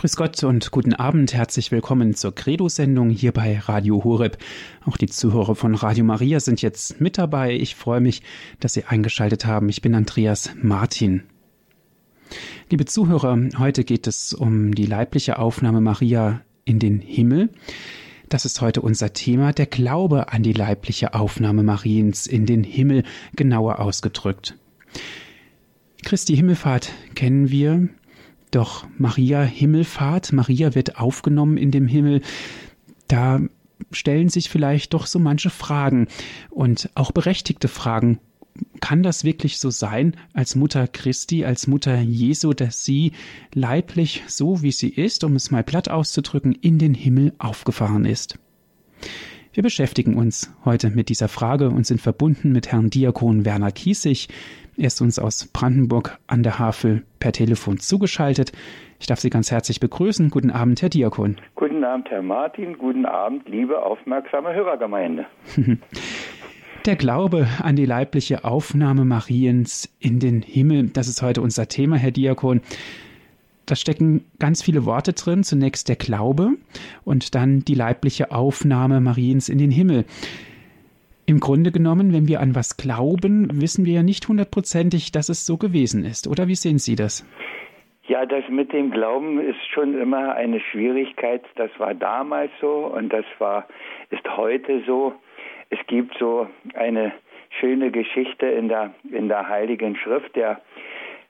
Grüß Gott und guten Abend. Herzlich willkommen zur Credo-Sendung hier bei Radio Horeb. Auch die Zuhörer von Radio Maria sind jetzt mit dabei. Ich freue mich, dass Sie eingeschaltet haben. Ich bin Andreas Martin. Liebe Zuhörer, heute geht es um die leibliche Aufnahme Maria in den Himmel. Das ist heute unser Thema, der Glaube an die leibliche Aufnahme Mariens in den Himmel, genauer ausgedrückt. Christi Himmelfahrt kennen wir, doch Maria Himmelfahrt, Maria wird aufgenommen in dem Himmel, da stellen sich vielleicht doch so manche Fragen und auch berechtigte Fragen. Kann das wirklich so sein, als Mutter Christi, als Mutter Jesu, dass sie leiblich, so wie sie ist, um es mal platt auszudrücken, in den Himmel aufgefahren ist? Wir beschäftigen uns heute mit dieser Frage und sind verbunden mit Herrn Diakon Werner Kiesig. Er ist uns aus Brandenburg an der Havel per Telefon zugeschaltet. Ich darf Sie ganz herzlich begrüßen. Guten Abend, Herr Diakon. Guten Abend, Herr Martin. Guten Abend, liebe aufmerksame Hörergemeinde. Der Glaube an die leibliche Aufnahme Mariens in den Himmel, das ist heute unser Thema, Herr Diakon. Da stecken ganz viele Worte drin. Zunächst der Glaube und dann die leibliche Aufnahme Mariens in den Himmel. Im Grunde genommen, wenn wir an was glauben, wissen wir ja nicht hundertprozentig, dass es so gewesen ist. Oder wie sehen Sie das? Ja, das mit dem Glauben ist schon immer eine Schwierigkeit. Das war damals so und das war, ist heute so. Es gibt so eine schöne Geschichte in der, in der Heiligen Schrift. Der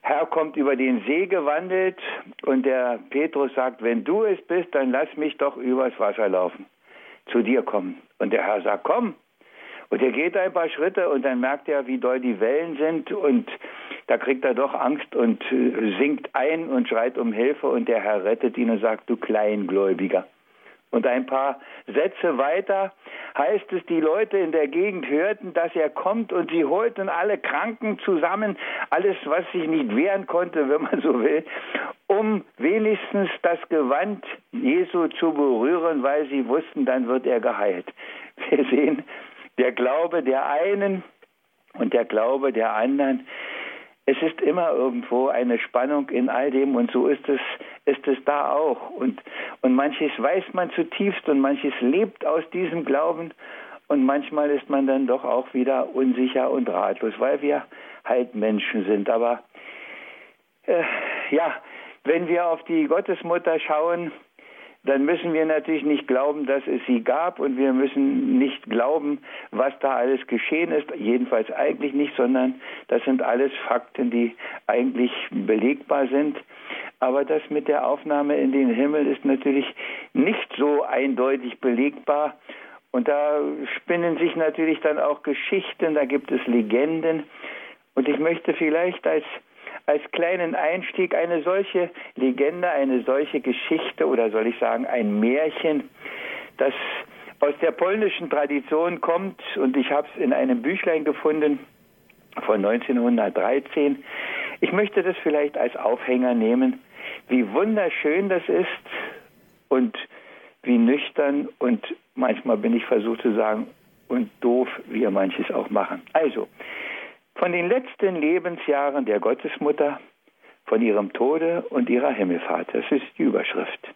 Herr kommt über den See gewandelt und der Petrus sagt, wenn du es bist, dann lass mich doch übers Wasser laufen, zu dir kommen. Und der Herr sagt, komm. Und er geht ein paar Schritte und dann merkt er, wie doll die Wellen sind und da kriegt er doch Angst und äh, sinkt ein und schreit um Hilfe und der Herr rettet ihn und sagt, du Kleingläubiger. Und ein paar Sätze weiter heißt es, die Leute in der Gegend hörten, dass er kommt und sie holten alle Kranken zusammen, alles, was sich nicht wehren konnte, wenn man so will, um wenigstens das Gewand Jesu zu berühren, weil sie wussten, dann wird er geheilt. Wir sehen, der Glaube der einen und der Glaube der anderen. Es ist immer irgendwo eine Spannung in all dem und so ist es, ist es da auch. Und, und manches weiß man zutiefst und manches lebt aus diesem Glauben und manchmal ist man dann doch auch wieder unsicher und ratlos, weil wir halt Menschen sind. Aber äh, ja, wenn wir auf die Gottesmutter schauen, dann müssen wir natürlich nicht glauben, dass es sie gab und wir müssen nicht glauben, was da alles geschehen ist, jedenfalls eigentlich nicht, sondern das sind alles Fakten, die eigentlich belegbar sind. Aber das mit der Aufnahme in den Himmel ist natürlich nicht so eindeutig belegbar. Und da spinnen sich natürlich dann auch Geschichten, da gibt es Legenden. Und ich möchte vielleicht als als kleinen Einstieg eine solche Legende, eine solche Geschichte oder soll ich sagen ein Märchen, das aus der polnischen Tradition kommt und ich habe es in einem Büchlein gefunden von 1913. Ich möchte das vielleicht als Aufhänger nehmen, wie wunderschön das ist und wie nüchtern und manchmal bin ich versucht zu sagen und doof wir manches auch machen. Also, von den letzten Lebensjahren der Gottesmutter, von ihrem Tode und ihrer Himmelfahrt. Das ist die Überschrift.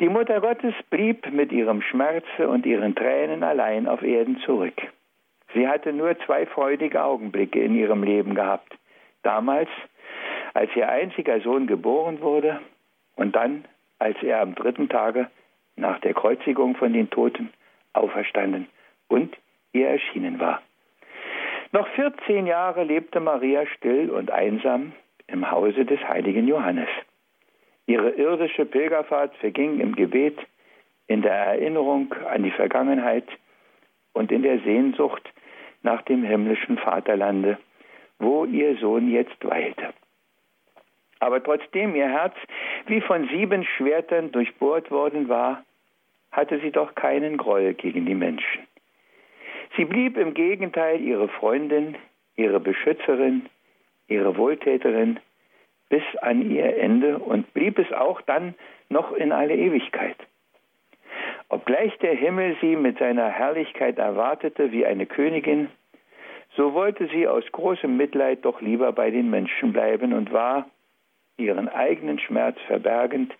Die Mutter Gottes blieb mit ihrem Schmerze und ihren Tränen allein auf Erden zurück. Sie hatte nur zwei freudige Augenblicke in ihrem Leben gehabt. Damals, als ihr einziger Sohn geboren wurde und dann, als er am dritten Tage nach der Kreuzigung von den Toten auferstanden und ihr erschienen war. Noch 14 Jahre lebte Maria still und einsam im Hause des heiligen Johannes. Ihre irdische Pilgerfahrt verging im Gebet, in der Erinnerung an die Vergangenheit und in der Sehnsucht nach dem himmlischen Vaterlande, wo ihr Sohn jetzt weilte. Aber trotzdem ihr Herz wie von sieben Schwertern durchbohrt worden war, hatte sie doch keinen Groll gegen die Menschen. Sie blieb im Gegenteil ihre Freundin, ihre Beschützerin, ihre Wohltäterin bis an ihr Ende und blieb es auch dann noch in alle Ewigkeit. Obgleich der Himmel sie mit seiner Herrlichkeit erwartete wie eine Königin, so wollte sie aus großem Mitleid doch lieber bei den Menschen bleiben und war, ihren eigenen Schmerz verbergend,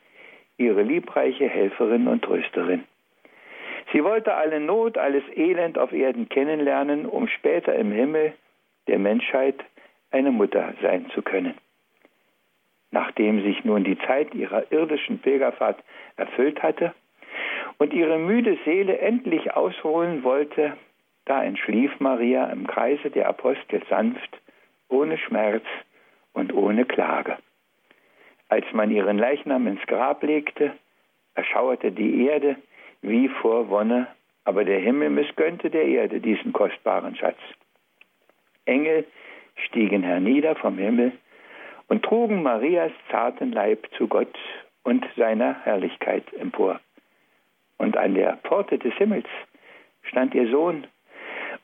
ihre liebreiche Helferin und Trösterin. Sie wollte alle Not, alles Elend auf Erden kennenlernen, um später im Himmel der Menschheit eine Mutter sein zu können. Nachdem sich nun die Zeit ihrer irdischen Pilgerfahrt erfüllt hatte und ihre müde Seele endlich ausruhen wollte, da entschlief Maria im Kreise der Apostel sanft, ohne Schmerz und ohne Klage. Als man ihren Leichnam ins Grab legte, erschauerte die Erde wie vor Wonne, aber der Himmel missgönnte der Erde diesen kostbaren Schatz. Engel stiegen hernieder vom Himmel und trugen Marias zarten Leib zu Gott und seiner Herrlichkeit empor. Und an der Pforte des Himmels stand ihr Sohn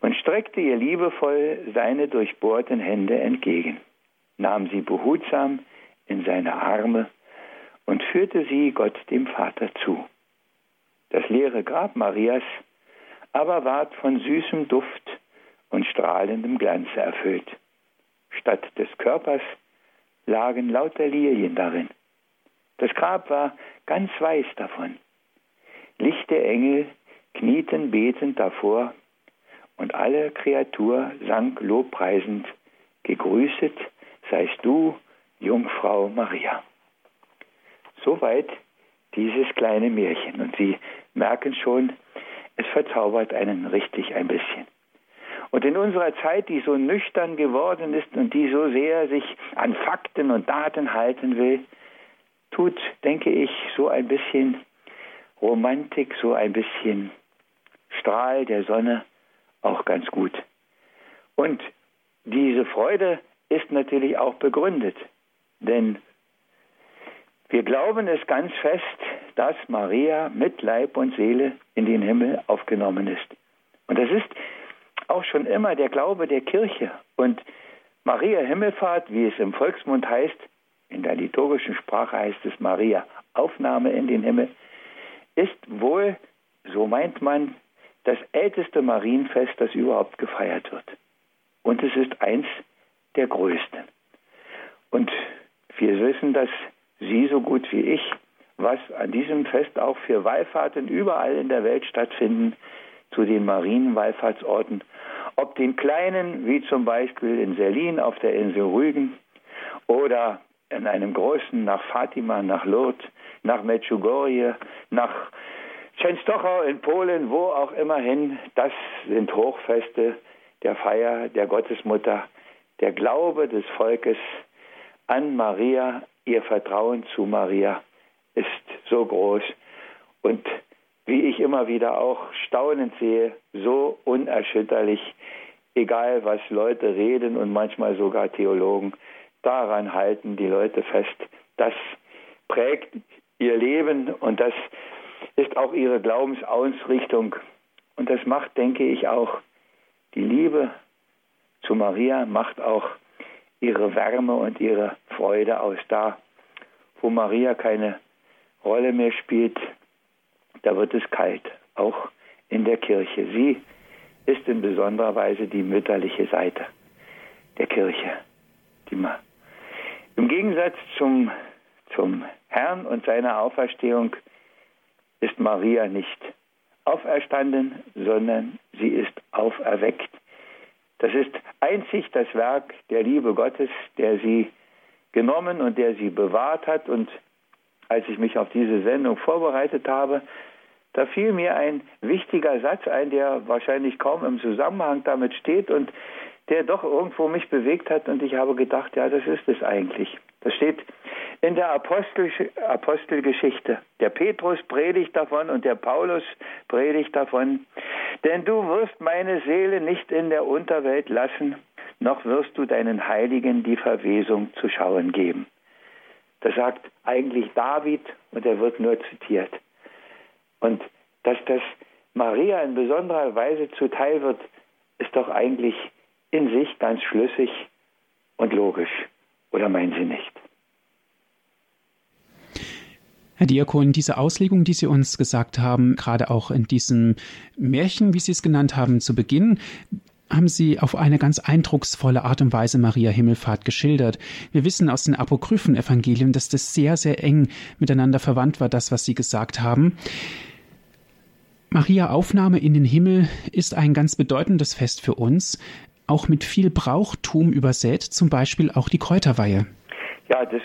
und streckte ihr liebevoll seine durchbohrten Hände entgegen, nahm sie behutsam in seine Arme und führte sie Gott dem Vater zu. Das leere Grab Marias aber ward von süßem Duft und strahlendem Glanze erfüllt. Statt des Körpers lagen lauter Lilien darin. Das Grab war ganz weiß davon. Lichte Engel knieten betend davor, und alle Kreatur sang lobpreisend, Gegrüßet seist du, Jungfrau Maria. Soweit dieses kleine Märchen. Und Sie merken schon, es verzaubert einen richtig ein bisschen. Und in unserer Zeit, die so nüchtern geworden ist und die so sehr sich an Fakten und Daten halten will, tut, denke ich, so ein bisschen Romantik, so ein bisschen Strahl der Sonne auch ganz gut. Und diese Freude ist natürlich auch begründet, denn wir glauben es ganz fest, dass Maria mit Leib und Seele in den Himmel aufgenommen ist. Und das ist auch schon immer der Glaube der Kirche. Und Maria Himmelfahrt, wie es im Volksmund heißt, in der liturgischen Sprache heißt es Maria Aufnahme in den Himmel, ist wohl, so meint man, das älteste Marienfest, das überhaupt gefeiert wird. Und es ist eins der größten. Und wir wissen, dass Sie so gut wie ich, was an diesem Fest auch für Wallfahrten überall in der Welt stattfinden, zu den Marienwallfahrtsorten, ob den kleinen, wie zum Beispiel in Selin auf der Insel Rügen oder in einem großen nach Fatima, nach Lourdes, nach Medjugorje, nach Częstochow in Polen, wo auch immer hin, das sind Hochfeste der Feier der Gottesmutter, der Glaube des Volkes an Maria, ihr Vertrauen zu Maria ist so groß und wie ich immer wieder auch staunend sehe, so unerschütterlich, egal was Leute reden und manchmal sogar Theologen, daran halten die Leute fest. Das prägt ihr Leben und das ist auch ihre Glaubensausrichtung. Und das macht, denke ich, auch die Liebe zu Maria, macht auch ihre Wärme und ihre Freude aus. Da, wo Maria keine Rolle mehr spielt, da wird es kalt, auch in der Kirche. Sie ist in besonderer Weise die mütterliche Seite der Kirche. Im Gegensatz zum, zum Herrn und seiner Auferstehung ist Maria nicht auferstanden, sondern sie ist auferweckt. Das ist einzig das Werk der Liebe Gottes, der sie genommen und der sie bewahrt hat. Und als ich mich auf diese Sendung vorbereitet habe, da fiel mir ein wichtiger Satz ein, der wahrscheinlich kaum im Zusammenhang damit steht und der doch irgendwo mich bewegt hat und ich habe gedacht, ja, das ist es eigentlich. Das steht in der Apostel, Apostelgeschichte. Der Petrus predigt davon und der Paulus predigt davon. Denn du wirst meine Seele nicht in der Unterwelt lassen, noch wirst du deinen Heiligen die Verwesung zu schauen geben. Das sagt eigentlich David und er wird nur zitiert. Und dass das Maria in besonderer Weise zuteil wird, ist doch eigentlich in sich ganz schlüssig und logisch. Oder meinen Sie nicht? Herr Diakon, diese Auslegung, die Sie uns gesagt haben, gerade auch in diesem Märchen, wie Sie es genannt haben, zu Beginn, haben Sie auf eine ganz eindrucksvolle Art und Weise Maria Himmelfahrt geschildert. Wir wissen aus den apokryphen Evangelien, dass das sehr, sehr eng miteinander verwandt war, das, was Sie gesagt haben. Maria Aufnahme in den Himmel ist ein ganz bedeutendes Fest für uns, auch mit viel Brauchtum übersät, zum Beispiel auch die Kräuterweihe. Ja, das,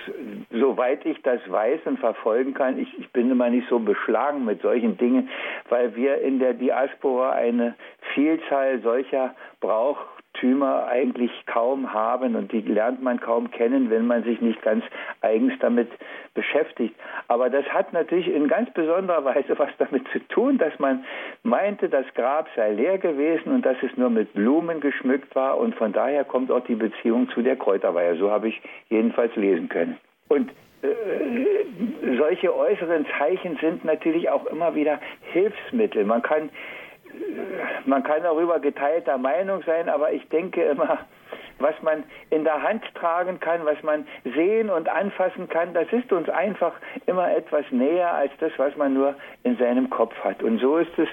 soweit ich das weiß und verfolgen kann, ich, ich bin immer nicht so beschlagen mit solchen Dingen, weil wir in der Diaspora eine Vielzahl solcher Brauch Tümer eigentlich kaum haben und die lernt man kaum kennen, wenn man sich nicht ganz eigens damit beschäftigt. Aber das hat natürlich in ganz besonderer Weise was damit zu tun, dass man meinte, das Grab sei leer gewesen und dass es nur mit Blumen geschmückt war und von daher kommt auch die Beziehung zu der Kräuterweihe. So habe ich jedenfalls lesen können. Und äh, solche äußeren Zeichen sind natürlich auch immer wieder Hilfsmittel. Man kann man kann darüber geteilter Meinung sein, aber ich denke immer, was man in der Hand tragen kann, was man sehen und anfassen kann, das ist uns einfach immer etwas näher als das, was man nur in seinem Kopf hat. Und so ist es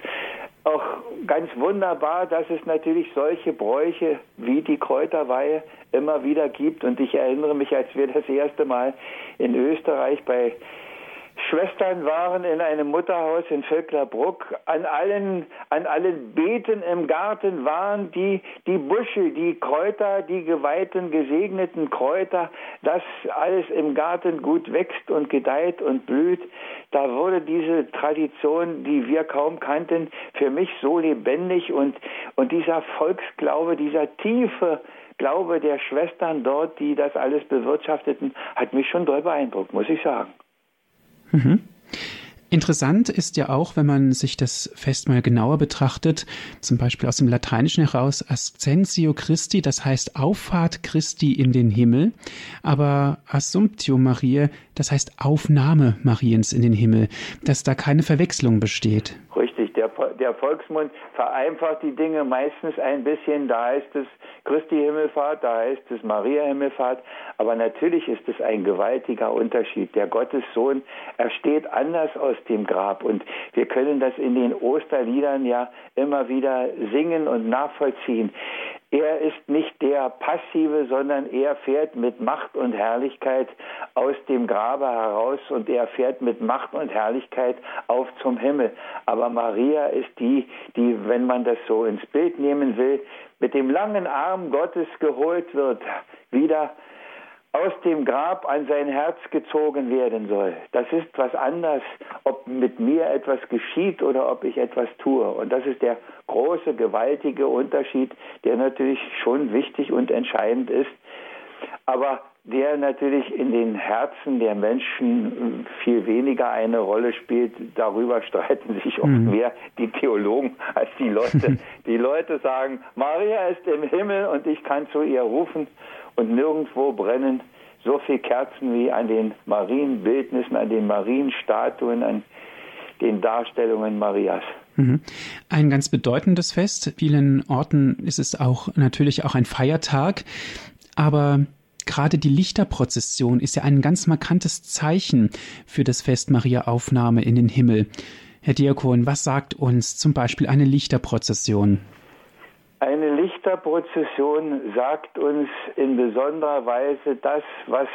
auch ganz wunderbar, dass es natürlich solche Bräuche wie die Kräuterweihe immer wieder gibt. Und ich erinnere mich, als wir das erste Mal in Österreich bei Schwestern waren in einem Mutterhaus in Vöcklerbruck. An allen, an allen Beeten im Garten waren die, die Busche, die Kräuter, die geweihten, gesegneten Kräuter, dass alles im Garten gut wächst und gedeiht und blüht. Da wurde diese Tradition, die wir kaum kannten, für mich so lebendig und, und dieser Volksglaube, dieser tiefe Glaube der Schwestern dort, die das alles bewirtschafteten, hat mich schon doll beeindruckt, muss ich sagen. Mhm. Interessant ist ja auch, wenn man sich das Fest mal genauer betrachtet, zum Beispiel aus dem Lateinischen heraus Ascensio Christi, das heißt Auffahrt Christi in den Himmel, aber Assumptio Mariae, das heißt Aufnahme Mariens in den Himmel, dass da keine Verwechslung besteht. Richtig, der, der Volksmund vereinfacht die Dinge meistens ein bisschen, da heißt es Christi Himmelfahrt, da heißt es Maria Himmelfahrt. Aber natürlich ist es ein gewaltiger Unterschied. Der Gottessohn, er steht anders aus dem Grab. Und wir können das in den Osterliedern ja immer wieder singen und nachvollziehen. Er ist nicht der Passive, sondern er fährt mit Macht und Herrlichkeit aus dem Grabe heraus und er fährt mit Macht und Herrlichkeit auf zum Himmel. Aber Maria ist die, die, wenn man das so ins Bild nehmen will, mit dem langen Arm Gottes geholt wird, wieder aus dem Grab an sein Herz gezogen werden soll. Das ist was anderes, ob mit mir etwas geschieht oder ob ich etwas tue. Und das ist der große, gewaltige Unterschied, der natürlich schon wichtig und entscheidend ist, aber der natürlich in den Herzen der Menschen viel weniger eine Rolle spielt. Darüber streiten sich oft mhm. mehr die Theologen als die Leute. die Leute sagen, Maria ist im Himmel und ich kann zu ihr rufen und nirgendwo brennen so viele Kerzen wie an den Marienbildnissen, an den Marienstatuen, an den Darstellungen Marias. Mhm. Ein ganz bedeutendes Fest. Vielen Orten ist es auch natürlich auch ein Feiertag. Aber gerade die Lichterprozession ist ja ein ganz markantes Zeichen für das Fest Maria Aufnahme in den Himmel. Herr Diakon, was sagt uns zum Beispiel eine Lichterprozession? Eine Lichterprozession sagt uns in besonderer Weise das, was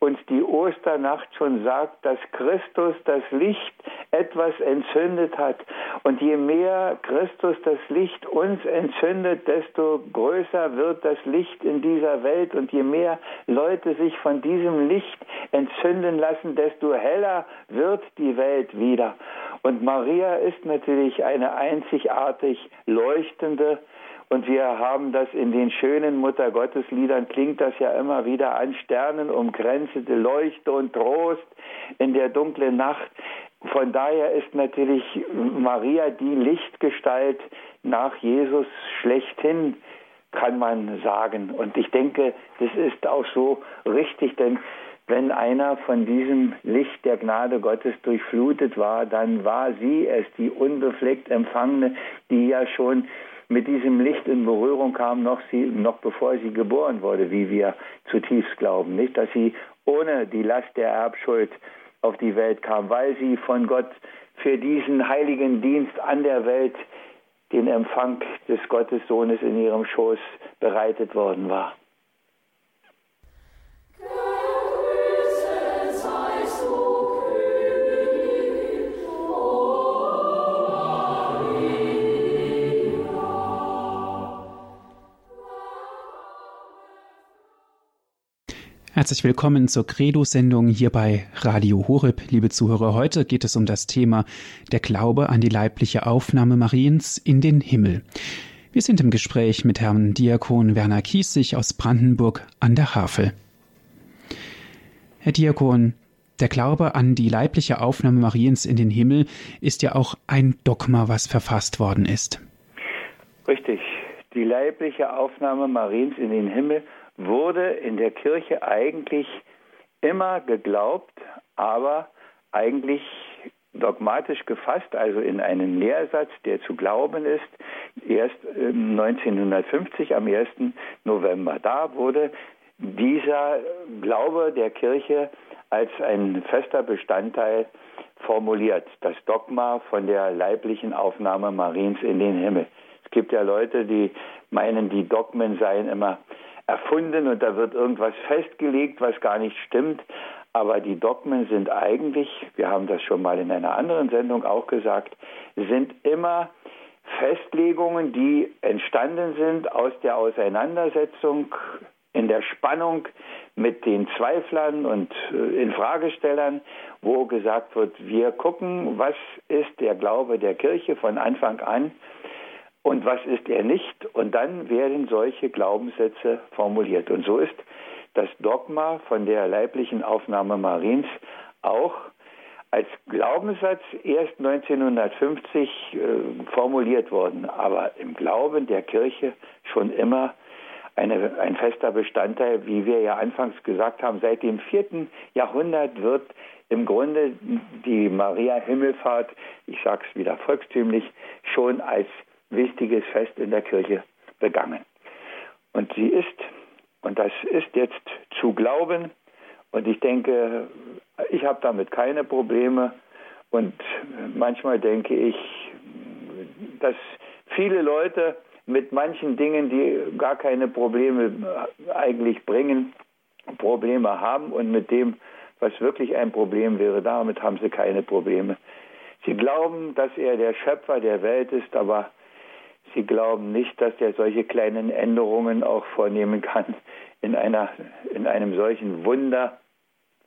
uns die Osternacht schon sagt, dass Christus das Licht etwas entzündet hat. Und je mehr Christus das Licht uns entzündet, desto größer wird das Licht in dieser Welt. Und je mehr Leute sich von diesem Licht entzünden lassen, desto heller wird die Welt wieder. Und Maria ist natürlich eine einzigartig leuchtende und wir haben das in den schönen Muttergottesliedern, klingt das ja immer wieder an Sternen umgrenzte Leuchte und Trost in der dunklen Nacht. Von daher ist natürlich Maria die Lichtgestalt nach Jesus schlechthin, kann man sagen. Und ich denke, das ist auch so richtig, denn wenn einer von diesem Licht der Gnade Gottes durchflutet war, dann war sie es, die unbefleckt Empfangene, die ja schon mit diesem Licht in Berührung kam, noch, sie, noch bevor sie geboren wurde, wie wir zutiefst glauben. Nicht, dass sie ohne die Last der Erbschuld auf die Welt kam, weil sie von Gott für diesen heiligen Dienst an der Welt den Empfang des Gottessohnes in ihrem Schoß bereitet worden war. Herzlich willkommen zur Credo-Sendung hier bei Radio Horeb. Liebe Zuhörer, heute geht es um das Thema der Glaube an die leibliche Aufnahme Mariens in den Himmel. Wir sind im Gespräch mit Herrn Diakon Werner Kiesig aus Brandenburg an der Havel. Herr Diakon, der Glaube an die leibliche Aufnahme Mariens in den Himmel ist ja auch ein Dogma, was verfasst worden ist. Richtig. Die leibliche Aufnahme Mariens in den Himmel wurde in der Kirche eigentlich immer geglaubt, aber eigentlich dogmatisch gefasst, also in einen Lehrsatz, der zu glauben ist, erst 1950 am 1. November. Da wurde dieser Glaube der Kirche als ein fester Bestandteil formuliert, das Dogma von der leiblichen Aufnahme Mariens in den Himmel. Es gibt ja Leute, die meinen, die Dogmen seien immer erfunden und da wird irgendwas festgelegt, was gar nicht stimmt. Aber die Dogmen sind eigentlich, wir haben das schon mal in einer anderen Sendung auch gesagt, sind immer Festlegungen, die entstanden sind aus der Auseinandersetzung in der Spannung mit den Zweiflern und äh, Infragestellern, wo gesagt wird, wir gucken, was ist der Glaube der Kirche von Anfang an und was ist er nicht. Und dann werden solche Glaubenssätze formuliert. Und so ist das Dogma von der leiblichen Aufnahme Mariens auch als Glaubenssatz erst 1950 äh, formuliert worden, aber im Glauben der Kirche schon immer eine, ein fester Bestandteil, wie wir ja anfangs gesagt haben, seit dem vierten Jahrhundert wird im Grunde die Maria Himmelfahrt, ich sage es wieder volkstümlich, schon als wichtiges Fest in der Kirche begangen. Und sie ist, und das ist jetzt zu glauben, und ich denke, ich habe damit keine Probleme. Und manchmal denke ich, dass viele Leute mit manchen Dingen, die gar keine Probleme eigentlich bringen, Probleme haben und mit dem, was wirklich ein Problem wäre, damit haben sie keine Probleme. Sie glauben, dass er der Schöpfer der Welt ist, aber Sie glauben nicht, dass er solche kleinen Änderungen auch vornehmen kann in, einer, in einem solchen Wunder,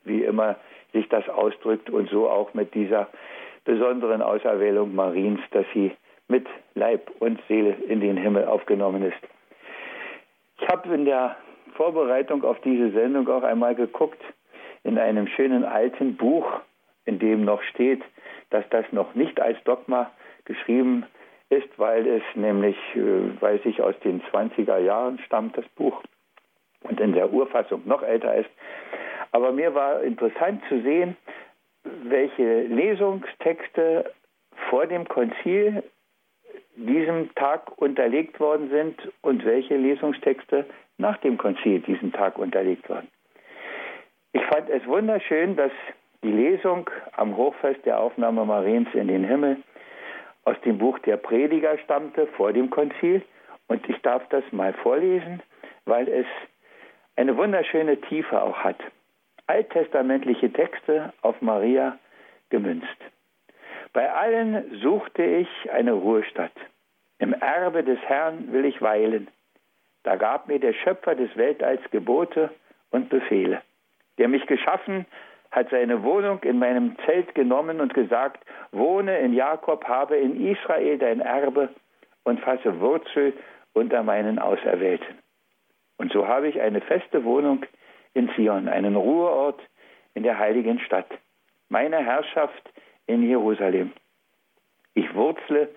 wie immer sich das ausdrückt und so auch mit dieser besonderen Auserwählung Mariens, dass sie mit Leib und Seele in den Himmel aufgenommen ist. Ich habe in der Vorbereitung auf diese Sendung auch einmal geguckt in einem schönen alten Buch, in dem noch steht, dass das noch nicht als Dogma geschrieben ist, weil es nämlich, äh, weiß ich, aus den 20er Jahren stammt, das Buch, und in der Urfassung noch älter ist. Aber mir war interessant zu sehen, welche Lesungstexte vor dem Konzil diesem Tag unterlegt worden sind und welche Lesungstexte nach dem Konzil diesem Tag unterlegt wurden. Ich fand es wunderschön, dass die Lesung am Hochfest der Aufnahme Mariens in den Himmel aus dem Buch der Prediger stammte vor dem Konzil. Und ich darf das mal vorlesen, weil es eine wunderschöne Tiefe auch hat. Alttestamentliche Texte auf Maria gemünzt. Bei allen suchte ich eine Ruhestadt. Im Erbe des Herrn will ich weilen. Da gab mir der Schöpfer des Weltalls Gebote und Befehle, der mich geschaffen hat seine Wohnung in meinem Zelt genommen und gesagt, wohne in Jakob, habe in Israel dein Erbe und fasse Wurzel unter meinen Auserwählten. Und so habe ich eine feste Wohnung in Zion, einen Ruheort in der heiligen Stadt, meine Herrschaft in Jerusalem. Ich wurzle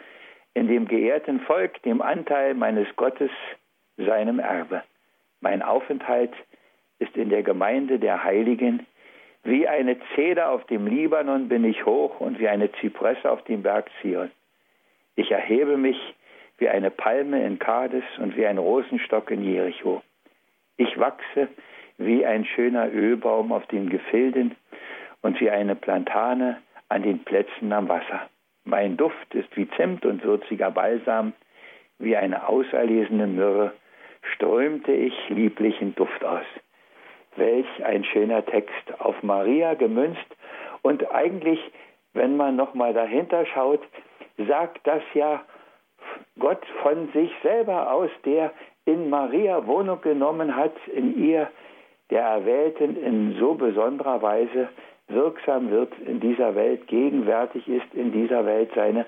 in dem geehrten Volk, dem Anteil meines Gottes, seinem Erbe. Mein Aufenthalt ist in der Gemeinde der Heiligen wie eine Zeder auf dem Libanon bin ich hoch und wie eine Zypresse auf dem Berg Zion. Ich erhebe mich wie eine Palme in Kades und wie ein Rosenstock in Jericho. Ich wachse wie ein schöner Ölbaum auf den Gefilden und wie eine Plantane an den Plätzen am Wasser. Mein Duft ist wie Zimt und würziger Balsam, wie eine auserlesene Myrrhe strömte ich lieblichen Duft aus. Welch ein schöner Text, auf Maria gemünzt. Und eigentlich, wenn man nochmal dahinter schaut, sagt das ja Gott von sich selber aus, der in Maria Wohnung genommen hat, in ihr, der Erwählten, in so besonderer Weise wirksam wird in dieser Welt, gegenwärtig ist in dieser Welt seine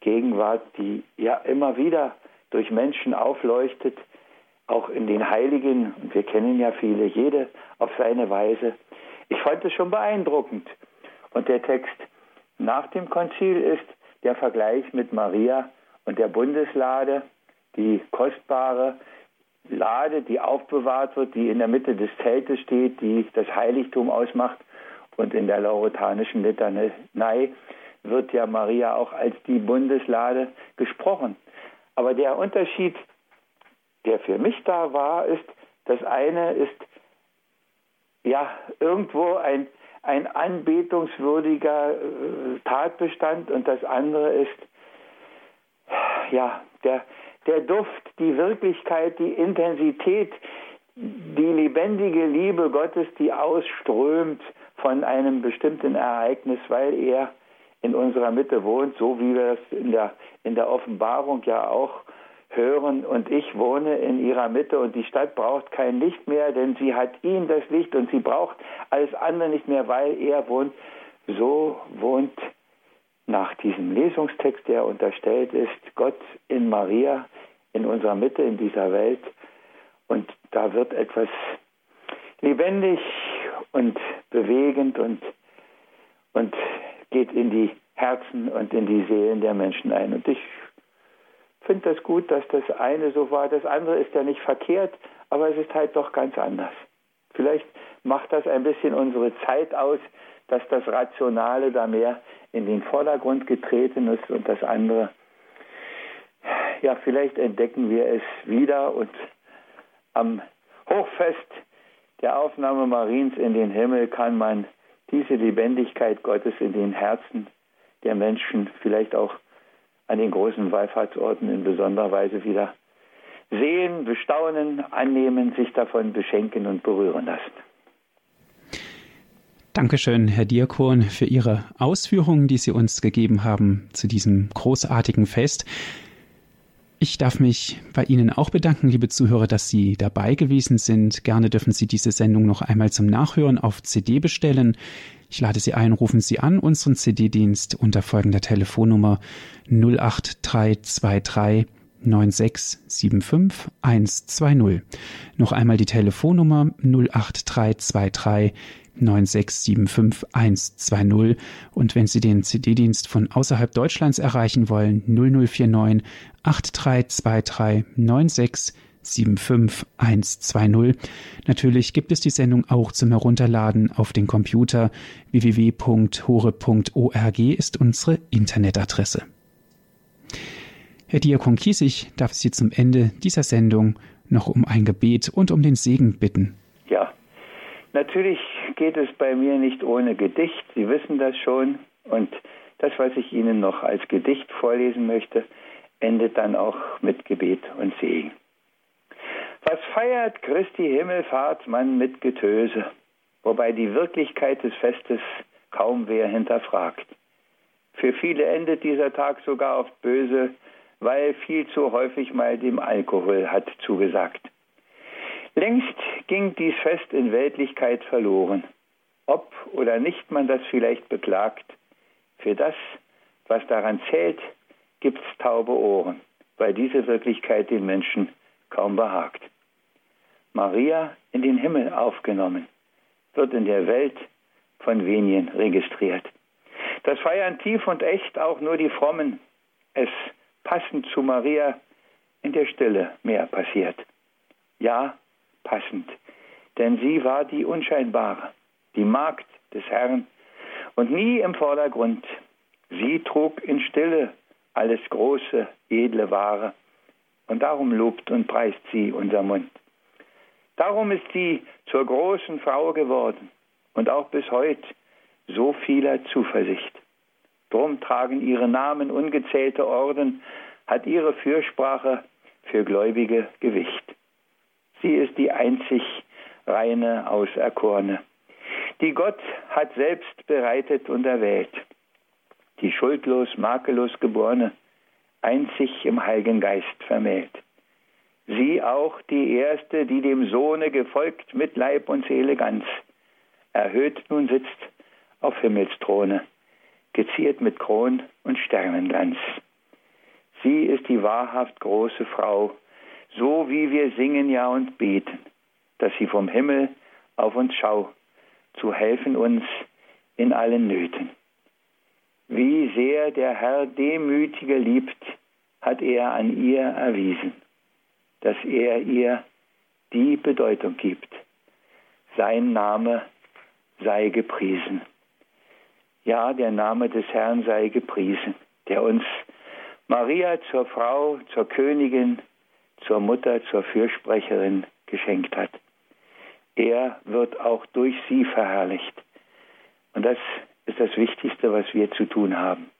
Gegenwart, die ja immer wieder durch Menschen aufleuchtet, auch in den Heiligen, und wir kennen ja viele, jede auf seine Weise. Ich fand es schon beeindruckend. Und der Text nach dem Konzil ist der Vergleich mit Maria und der Bundeslade, die kostbare Lade, die aufbewahrt wird, die in der Mitte des Zeltes steht, die das Heiligtum ausmacht. Und in der lauretanischen Litanei wird ja Maria auch als die Bundeslade gesprochen. Aber der Unterschied, der für mich da war, ist, das eine ist ja irgendwo ein, ein anbetungswürdiger äh, Tatbestand und das andere ist ja der, der Duft, die Wirklichkeit, die Intensität, die lebendige Liebe Gottes, die ausströmt von einem bestimmten Ereignis, weil er in unserer Mitte wohnt, so wie wir das in der, in der Offenbarung ja auch hören. Und ich wohne in ihrer Mitte und die Stadt braucht kein Licht mehr, denn sie hat ihn das Licht und sie braucht alles andere nicht mehr, weil er wohnt. So wohnt nach diesem Lesungstext, der unterstellt ist, Gott in Maria, in unserer Mitte, in dieser Welt. Und da wird etwas lebendig und bewegend und, und geht in die Herzen und in die Seelen der Menschen ein. Und ich finde das gut, dass das eine so war. Das andere ist ja nicht verkehrt, aber es ist halt doch ganz anders. Vielleicht macht das ein bisschen unsere Zeit aus, dass das Rationale da mehr in den Vordergrund getreten ist und das andere, ja, vielleicht entdecken wir es wieder und am Hochfest der Aufnahme Mariens in den Himmel kann man diese Lebendigkeit Gottes in den Herzen der Menschen, vielleicht auch an den großen Wallfahrtsorten in besonderer Weise wieder sehen, bestaunen, annehmen, sich davon beschenken und berühren lassen. Dankeschön, Herr Diakon, für Ihre Ausführungen, die Sie uns gegeben haben zu diesem großartigen Fest. Ich darf mich bei Ihnen auch bedanken, liebe Zuhörer, dass Sie dabei gewesen sind. Gerne dürfen Sie diese Sendung noch einmal zum Nachhören auf CD bestellen. Ich lade Sie ein, rufen Sie an unseren CD-Dienst unter folgender Telefonnummer 08323 9675 120. Noch einmal die Telefonnummer 08323 9675120 und wenn Sie den CD-Dienst von außerhalb Deutschlands erreichen wollen 0049 8323 96 75120. Natürlich gibt es die Sendung auch zum Herunterladen auf den Computer. www.hore.org ist unsere Internetadresse. Herr Diakon Kiesig darf Sie zum Ende dieser Sendung noch um ein Gebet und um den Segen bitten. Ja, natürlich geht es bei mir nicht ohne Gedicht. Sie wissen das schon. Und das, was ich Ihnen noch als Gedicht vorlesen möchte, endet dann auch mit Gebet und Segen. Was feiert Christi Himmelfahrt man mit Getöse, wobei die Wirklichkeit des Festes kaum wer hinterfragt. Für viele endet dieser Tag sogar oft böse, weil viel zu häufig mal dem Alkohol hat zugesagt. Längst ging dies Fest in Weltlichkeit verloren. Ob oder nicht man das vielleicht beklagt, für das, was daran zählt, gibt's taube Ohren, weil diese Wirklichkeit den Menschen kaum behagt. Maria in den Himmel aufgenommen, wird in der Welt von wenigen registriert. Das feiern tief und echt auch nur die Frommen. Es passend zu Maria in der Stille mehr passiert. Ja, passend, denn sie war die Unscheinbare, die Magd des Herrn und nie im Vordergrund. Sie trug in Stille alles große, edle Ware und darum lobt und preist sie unser Mund. Darum ist sie zur großen Frau geworden und auch bis heute so vieler Zuversicht. Drum tragen ihre Namen ungezählte Orden hat ihre Fürsprache für Gläubige Gewicht. Sie ist die einzig reine Auserkorene, die Gott hat selbst bereitet und erwählt, die schuldlos, makellos geborene, einzig im Heiligen Geist vermählt. Sie auch die erste, die dem Sohne gefolgt mit Leib und Seele ganz, erhöht nun sitzt auf Himmelsthrone, geziert mit Kron und Sternenglanz. Sie ist die wahrhaft große Frau, so wie wir singen ja und beten, dass sie vom Himmel auf uns schau, zu helfen uns in allen Nöten. Wie sehr der Herr Demütige liebt, hat er an ihr erwiesen, dass er ihr die Bedeutung gibt. Sein Name sei gepriesen. Ja, der Name des Herrn sei gepriesen, der uns Maria zur Frau, zur Königin, zur Mutter, zur Fürsprecherin geschenkt hat. Er wird auch durch sie verherrlicht. Und das ist das Wichtigste, was wir zu tun haben.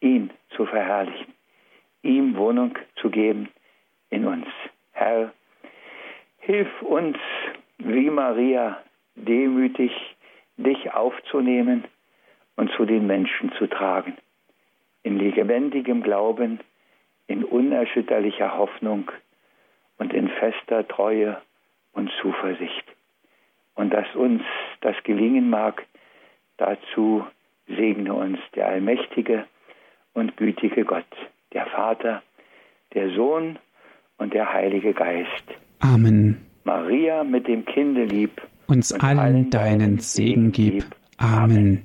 Ihn zu verherrlichen, ihm Wohnung zu geben in uns. Herr, hilf uns, wie Maria, demütig dich aufzunehmen und zu den Menschen zu tragen. In lebendigem Glauben, in unerschütterlicher Hoffnung und in fester Treue und Zuversicht. Und dass uns das gelingen mag, dazu segne uns der allmächtige und gütige Gott, der Vater, der Sohn und der Heilige Geist. Amen. Maria mit dem Kinde lieb. Uns allen, allen deinen Segen gib. Amen.